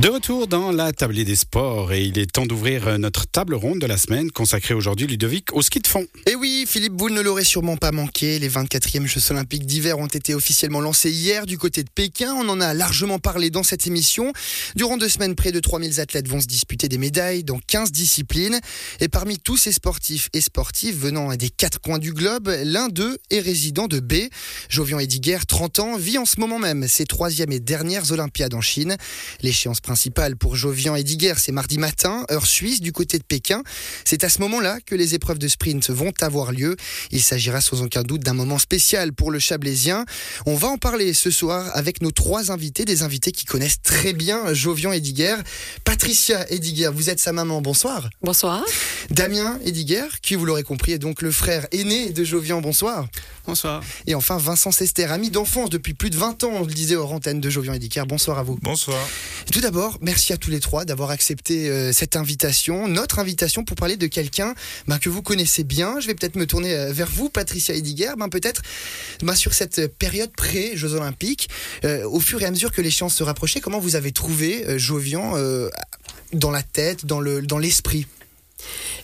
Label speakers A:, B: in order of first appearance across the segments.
A: De retour dans la tablée des sports et il est temps d'ouvrir notre table ronde de la semaine consacrée aujourd'hui Ludovic au ski de fond.
B: Et oui, Philippe Boulle ne l'aurait sûrement pas manqué. Les 24e Jeux olympiques d'hiver ont été officiellement lancés hier du côté de Pékin. On en a largement parlé dans cette émission. Durant deux semaines, près de 3000 athlètes vont se disputer des médailles dans 15 disciplines. Et parmi tous ces sportifs et sportives venant des quatre coins du globe, l'un d'eux est résident de B. Jovian Ediger, 30 ans, vit en ce moment même ses troisième et dernières Olympiades en Chine. L'échéance principale pour Jovian et Diguer, c'est mardi matin, heure suisse, du côté de Pékin. C'est à ce moment-là que les épreuves de sprint vont avoir lieu. Il s'agira sans aucun doute d'un moment spécial pour le Chablaisien. On va en parler ce soir avec nos trois invités, des invités qui connaissent très bien Jovian et Diguer. Patricia Ediger, vous êtes sa maman, bonsoir.
C: Bonsoir.
B: Damien Ediger, qui vous l'aurez compris est donc le frère aîné de Jovian, bonsoir.
D: Bonsoir.
B: Et enfin Vincent Sester, ami d'enfance depuis plus de 20 ans, on le disait hors antenne de Jovian Ediger, bonsoir à vous.
E: Bonsoir.
B: Tout d'abord, merci à tous les trois d'avoir accepté euh, cette invitation, notre invitation pour parler de quelqu'un ben, que vous connaissez bien. Je vais peut-être me tourner euh, vers vous, Patricia Ediger, ben, peut-être ben, sur cette période pré-Jeux Olympiques, euh, au fur et à mesure que l'échéance se rapprochait, comment vous avez trouvé Jovian dans la tête, dans l'esprit? le,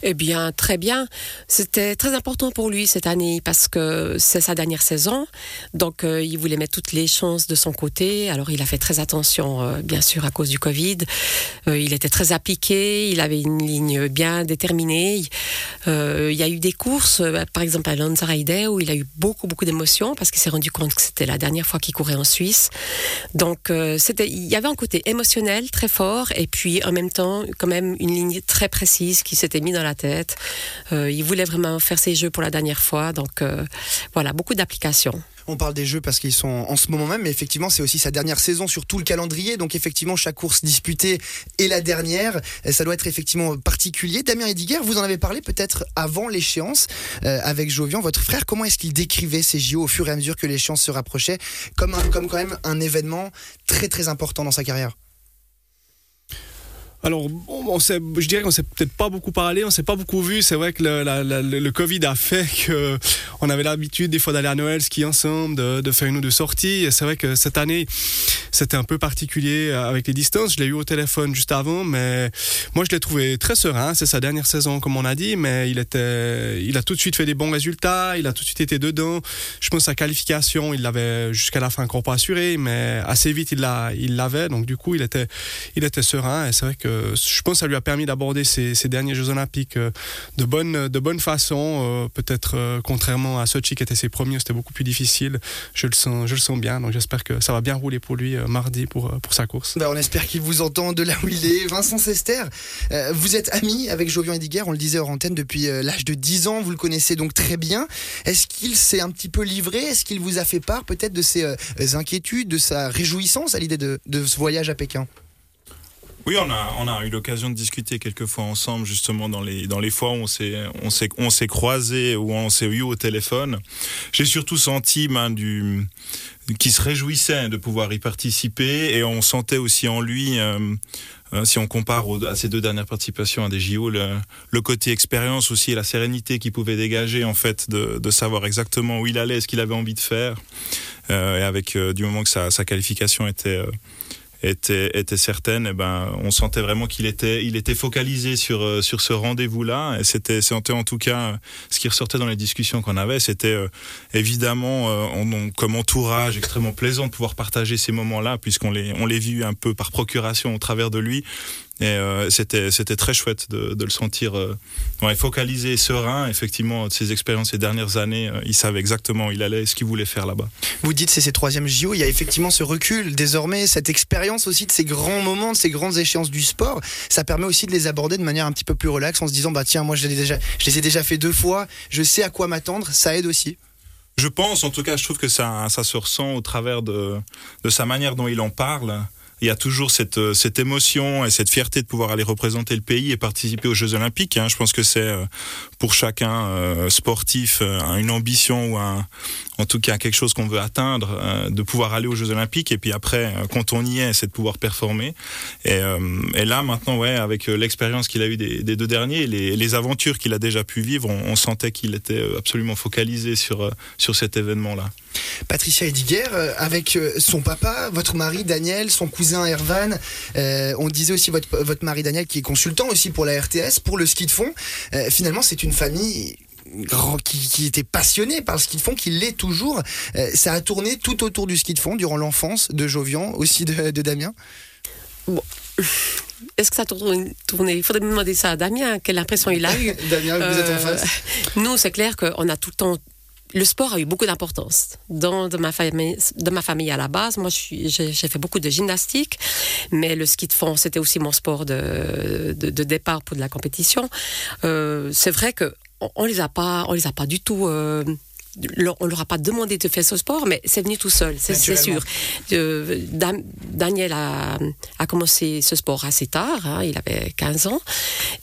C: eh bien, très bien. C'était très important pour lui cette année parce que c'est sa dernière saison. Donc, euh, il voulait mettre toutes les chances de son côté. Alors, il a fait très attention, euh, bien sûr, à cause du Covid. Euh, il était très appliqué. Il avait une ligne bien déterminée. il y a eu des courses, par exemple à Lanzarote, où il a eu beaucoup, beaucoup d'émotions parce qu'il s'est rendu compte que c'était la dernière fois qu'il courait en Suisse. Donc, il y avait un côté émotionnel très fort et puis en même temps, quand même, une ligne très précise qui s'était mise dans la tête. Euh, il voulait vraiment faire ses jeux pour la dernière fois. Donc euh, voilà, beaucoup d'applications.
B: On parle des jeux parce qu'ils sont en ce moment même, mais effectivement, c'est aussi sa dernière saison sur tout le calendrier. Donc, effectivement, chaque course disputée est la dernière. Ça doit être effectivement particulier. Damien Ediger, vous en avez parlé peut-être avant l'échéance euh, avec Jovian, votre frère. Comment est-ce qu'il décrivait ces JO au fur et à mesure que l'échéance se rapprochait comme, comme quand même un événement très très important dans sa carrière?
D: Alors, on, sait, je dirais qu'on s'est peut-être pas beaucoup parlé, on s'est pas beaucoup vu. C'est vrai que le, Covid a fait que on avait l'habitude des fois d'aller à Noël ski ensemble, de, de, faire une ou deux sorties. Et c'est vrai que cette année, c'était un peu particulier avec les distances. Je l'ai eu au téléphone juste avant, mais moi je l'ai trouvé très serein. C'est sa dernière saison, comme on a dit, mais il a tout de suite fait des bons résultats. Il a tout de suite été dedans. Je pense que sa qualification, il l'avait jusqu'à la fin encore pas assuré, mais assez vite il l'a, il l'avait. Donc du coup, il était, il était serein. Et c'est vrai que je pense que ça lui a permis d'aborder ces, derniers Jeux Olympiques euh, de bonne, de bonne façon. Euh, peut-être euh, contrairement à Sochi qui était ses premiers, c'était beaucoup plus difficile. Je le sens, je le sens bien. Donc j'espère que ça va bien rouler pour lui mardi pour, pour sa course.
B: Bah, on espère qu'il vous entend de là où il est. Vincent Sester, vous êtes ami avec Jovian Ediger, on le disait hors antenne depuis l'âge de 10 ans. Vous le connaissez donc très bien. Est-ce qu'il s'est un petit peu livré? Est-ce qu'il vous a fait part peut-être de ses inquiétudes, de sa réjouissance à l'idée de, de ce voyage à Pékin?
E: Oui, on a, on a eu l'occasion de discuter quelques fois ensemble, justement, dans les, dans les fois où on s'est, on s'est, on s'est croisés, où on s'est eu au téléphone. J'ai surtout senti, ben, du, qui se réjouissait de pouvoir y participer et on sentait aussi en lui, euh, euh, si on compare à ces deux dernières participations à des JO, le, le côté expérience aussi et la sérénité qu'il pouvait dégager, en fait, de, de savoir exactement où il allait, ce qu'il avait envie de faire. Euh, et avec, du moment que sa, sa qualification était était, était certaine, et eh ben, on sentait vraiment qu'il était, il était focalisé sur, euh, sur ce rendez-vous-là. C'était, c'était en tout cas ce qui ressortait dans les discussions qu'on avait. C'était euh, évidemment euh, comme entourage extrêmement plaisant de pouvoir partager ces moments-là, puisqu'on les, on les vit un peu par procuration au travers de lui. Et euh, c'était c'était très chouette de, de le sentir euh, ouais, focalisé, serein. Effectivement, de ses expériences ces dernières années, euh, il savait exactement où il allait, ce qu'il voulait faire là-bas.
B: Vous dites c'est ses troisième JO. Il y a effectivement ce recul désormais, cette expérience aussi de ces grands moments, de ces grandes échéances du sport. Ça permet aussi de les aborder de manière un petit peu plus relaxe, en se disant bah tiens moi je les, déjà, je les ai déjà fait deux fois, je sais à quoi m'attendre. Ça aide aussi.
E: Je pense, en tout cas, je trouve que ça, ça se ressent au travers de, de sa manière dont il en parle il y a toujours cette, euh, cette émotion et cette fierté de pouvoir aller représenter le pays et participer aux Jeux Olympiques. Hein. Je pense que c'est euh, pour chacun euh, sportif une ambition ou un, en tout cas quelque chose qu'on veut atteindre, euh, de pouvoir aller aux Jeux Olympiques. Et puis après, euh, quand on y est, c'est de pouvoir performer. Et, euh, et là, maintenant, ouais, avec l'expérience qu'il a eue des, des, deux derniers, les, les aventures qu'il a déjà pu vivre, on, on sentait qu'il était absolument focalisé sur, sur cet événement-là.
B: Patricia Ediger, avec son papa, votre mari Daniel, son cousin Ervan, euh, on disait aussi votre, votre mari Daniel qui est consultant aussi pour la RTS, pour le ski de fond. Euh, finalement, c'est une famille qui, qui, était passionné par le ski de fond, qui l'est toujours. Euh, ça a tourné tout autour du ski de fond durant l'enfance de Jovian, aussi de, de Damien.
C: Bon. Est-ce que ça a tourné Il faudrait demander ça à Damien, quelle impression il a eu.
B: Damien, vous êtes en face
C: Nous, c'est clair qu'on a tout le temps le sport a eu beaucoup d'importance dans de ma famille, de ma famille à la base. Moi, j'ai fait beaucoup de gymnastique, mais le ski de fond, c'était aussi mon sport de, départ pour de la compétition. Euh, c'est vrai que on, les a pas, on les a pas du tout. Euh, on leur a pas demandé de faire ce sport, mais c'est venu tout seul, c'est sûr. Euh, Daniel a, a, commencé ce sport assez tard, hein, il avait 15 ans,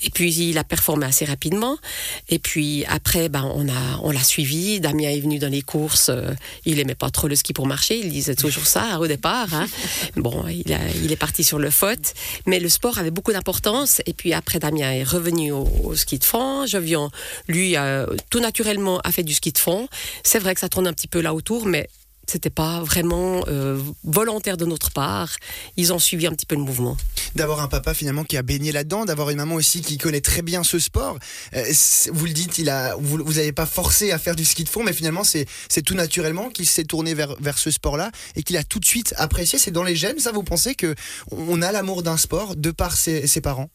C: et puis il a performé assez rapidement. Et puis après, ben, on a, on l'a suivi. Damien est venu dans les courses. Euh, il aimait pas trop le ski pour marcher. Il disait toujours ça au départ. Hein. Bon, il, a, il est parti sur le faute, mais le sport avait beaucoup d'importance. Et puis après, Damien est revenu au, ski de fond. Je viens, lui, euh, tout naturellement, a fait du ski de fond. C'est vrai que ça tourne un petit peu là autour, mais c'était pas vraiment euh, volontaire de notre part. Ils ont suivi un petit peu le mouvement.
B: D'avoir un papa finalement qui a baigné là-dedans, d'avoir une maman aussi qui connaît très bien ce sport. Euh, vous le dites, il a, vous n'avez pas forcé à faire du ski de fond, mais finalement c'est tout naturellement qu'il s'est tourné vers, ce sport-là et qu'il a tout de suite apprécié. C'est dans les gènes, ça vous pensez que on a l'amour d'un sport de par ses parents?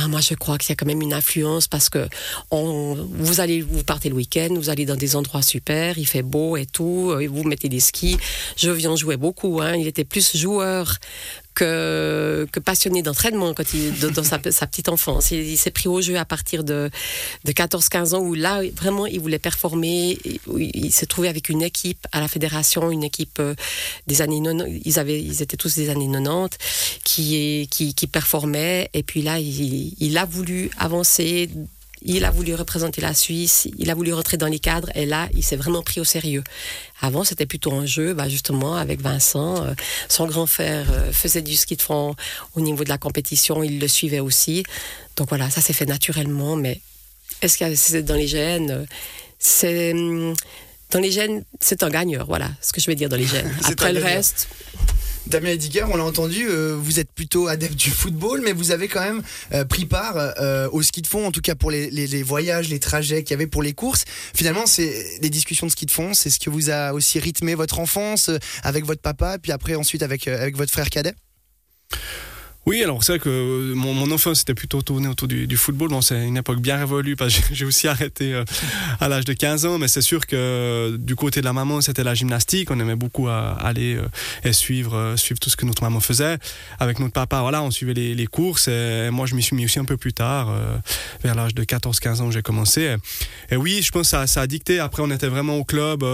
C: Ah, moi, je crois qu'il y a quand même une influence parce que vous allez, vous partez le week-end, vous allez dans des endroits super, il fait beau et tout, et vous mettez des skis. Je viens jouer beaucoup, hein. Il était plus joueur que, que passionné d'entraînement quand il, dans sa, petite enfance. Il, s'est pris au jeu à partir de, de 14-15 ans où là, vraiment, il voulait performer. Il, s'est trouvé avec une équipe à la fédération, une équipe euh, des années 90. Ils, avaient, ils étaient tous des années 90 qui, qui, qui performait. Et puis là, il, il a voulu avancer il a voulu représenter la Suisse, il a voulu rentrer dans les cadres, et là, il s'est vraiment pris au sérieux. Avant, c'était plutôt un jeu, bah, justement, avec Vincent. Euh, son grand frère euh, faisait du ski de fond au niveau de la compétition, il le suivait aussi. Donc voilà, ça s'est fait naturellement, mais est-ce que c'est dans les gènes C'est. Hum, dans les gènes, c'est un gagneur, voilà ce que je vais dire dans les gènes. Après le reste.
B: Damien Ediger, on l'a entendu, euh, vous êtes plutôt adepte du football, mais vous avez quand même euh, pris part euh, au ski de fond, en tout cas pour les, voyages, les trajets qu'il y avait pour les courses. Finalement, c'est les discussions de ski de fond, c'est ce qui vous a aussi rythmé votre enfance avec votre papa, puis après ensuite avec votre frère cadet?
D: Oui, alors c'est vrai que euh, mon, mon enfance c'était plutôt tourné autour du, football. Bon, c'est une époque bien révolue parce que j'ai aussi arrêté euh, à l'âge de 15 ans, mais c'est sûr que du côté de la maman, c'était la gymnastique. On aimait beaucoup euh, aller et suivre, suivre tout ce que notre maman faisait. Avec notre papa, voilà, on suivait les, courses. Et moi, je m'y suis mis aussi un peu plus tard, vers l'âge de 14-15 ans, j'ai commencé. Et, oui, je pense que ça, a dicté. Après, on était vraiment au club,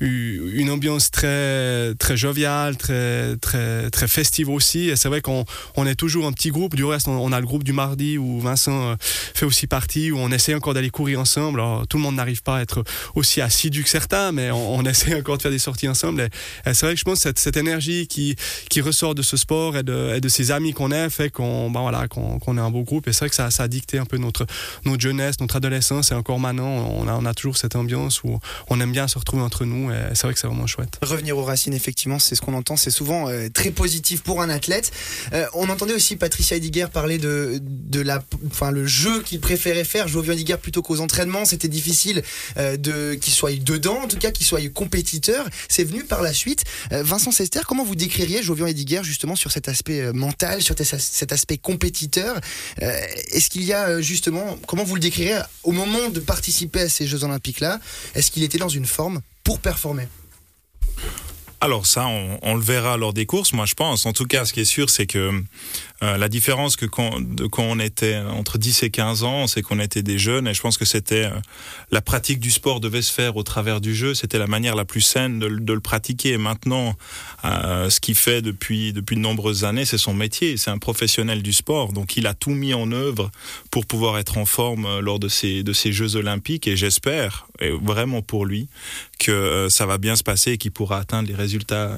D: une ambiance très, très joviale, très, très, très festive aussi. Et c'est vrai qu'on on toujours un petit groupe. Du reste, on, a le groupe du mardi où Vincent euh, fait aussi partie, où on essaie encore d'aller courir ensemble. Alors, tout le monde n'arrive pas à être aussi assidu que certains, mais on, essaie encore de faire des sorties ensemble. Et, c'est vrai que je pense que cette, énergie qui, qui ressort de ce sport et de, de ces amis qu'on a fait qu'on ben voilà, qu'on est un beau groupe. Et c'est vrai que ça, ça, a dicté un peu notre, notre jeunesse, notre adolescence. Et encore maintenant, on a, on a toujours cette ambiance où on aime bien se retrouver entre nous. Et c'est vrai que c'est vraiment chouette.
B: Revenir aux racines, effectivement, c'est ce qu'on entend. C'est souvent euh, très positif pour un athlète. Euh, on entend entendez aussi Patricia Ediger parler de, de la, enfin, le jeu qu'il préférait faire, Jovian Ediger, plutôt qu'aux entraînements. C'était difficile euh, de qu'il soit dedans, en tout cas qu'il soit compétiteur. C'est venu par la suite. Euh, Vincent Sester, comment vous décririez Jovian Ediger justement sur cet aspect euh, mental, sur cet aspect compétiteur? Est-ce qu'il y a justement, comment vous le décririez au moment de participer à ces Jeux Olympiques-là? Est-ce qu'il était dans une forme pour performer?
E: Alors ça, on, le verra lors des courses, moi je pense. En tout cas, ce qui est sûr, c'est que euh, la différence que quand, de quand on était entre 10 et 15 ans, c'est qu'on était des jeunes et je pense que c'était euh, la pratique du sport devait se faire au travers du jeu. C'était la manière la plus saine de, le pratiquer. Et maintenant, euh, ce qu'il fait depuis de nombreuses années, c'est son métier. C'est un professionnel du sport, donc il a tout mis en œuvre pour pouvoir être en forme lors de ces Jeux olympiques. Et j'espère, vraiment pour lui, que ça va bien se passer et qu'il pourra atteindre les résultats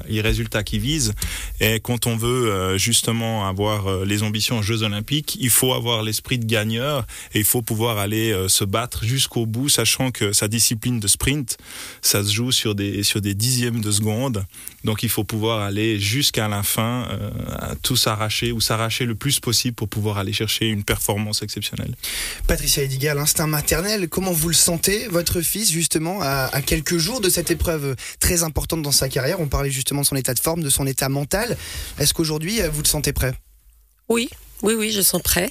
E: les résultats qu'il vise. Et quand on veut justement avoir les ambitions aux Jeux Olympiques, il faut avoir l'esprit de gagneur et il faut pouvoir aller euh, se battre jusqu'au bout, sachant que sa discipline de sprint, ça se joue sur des sur des dixièmes de seconde. Donc il faut pouvoir aller jusqu'à la fin, euh, tout s'arracher ou s'arracher le plus possible pour pouvoir aller chercher une performance exceptionnelle.
B: Patricia Ediger, l'instinct maternel, comment vous le sentez, votre fils justement à quelques jours de cette épreuve très importante dans sa carrière? On parlait justement de son état de forme, de son état mental. Est-ce qu'aujourd'hui vous le sentez prêt?
C: Oui, oui, oui, je sens prêt.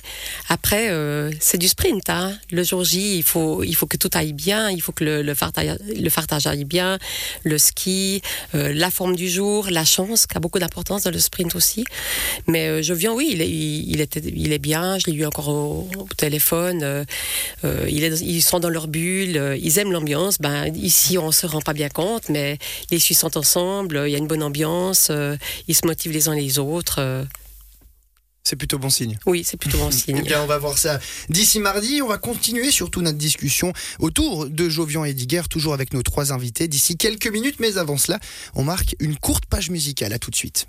C: Après, euh, c'est du sprint. Hein. Le jour J, il faut, il faut que tout aille bien, il faut que le, fartage, le fartage aille bien, le ski, euh, la forme du jour, la chance, qui a beaucoup d'importance dans le sprint aussi. Mais euh, je viens, oui, il est, il, il est bien. Je l'ai eu encore au, téléphone. Euh, ils sont dans leur bulle, ils aiment l'ambiance. Ben ici, on se rend pas bien compte, mais les Suisses sont ensemble. Il y a une bonne ambiance. ils se motivent les uns les autres.
B: C'est plutôt bon signe.
C: Oui, c'est plutôt bon signe.
B: Eh bien, on va voir ça d'ici mardi. On va continuer surtout notre discussion autour de Jovian et Diguer, toujours avec nos trois invités d'ici quelques minutes. Mais avant cela, on marque une courte page musicale. À tout de suite.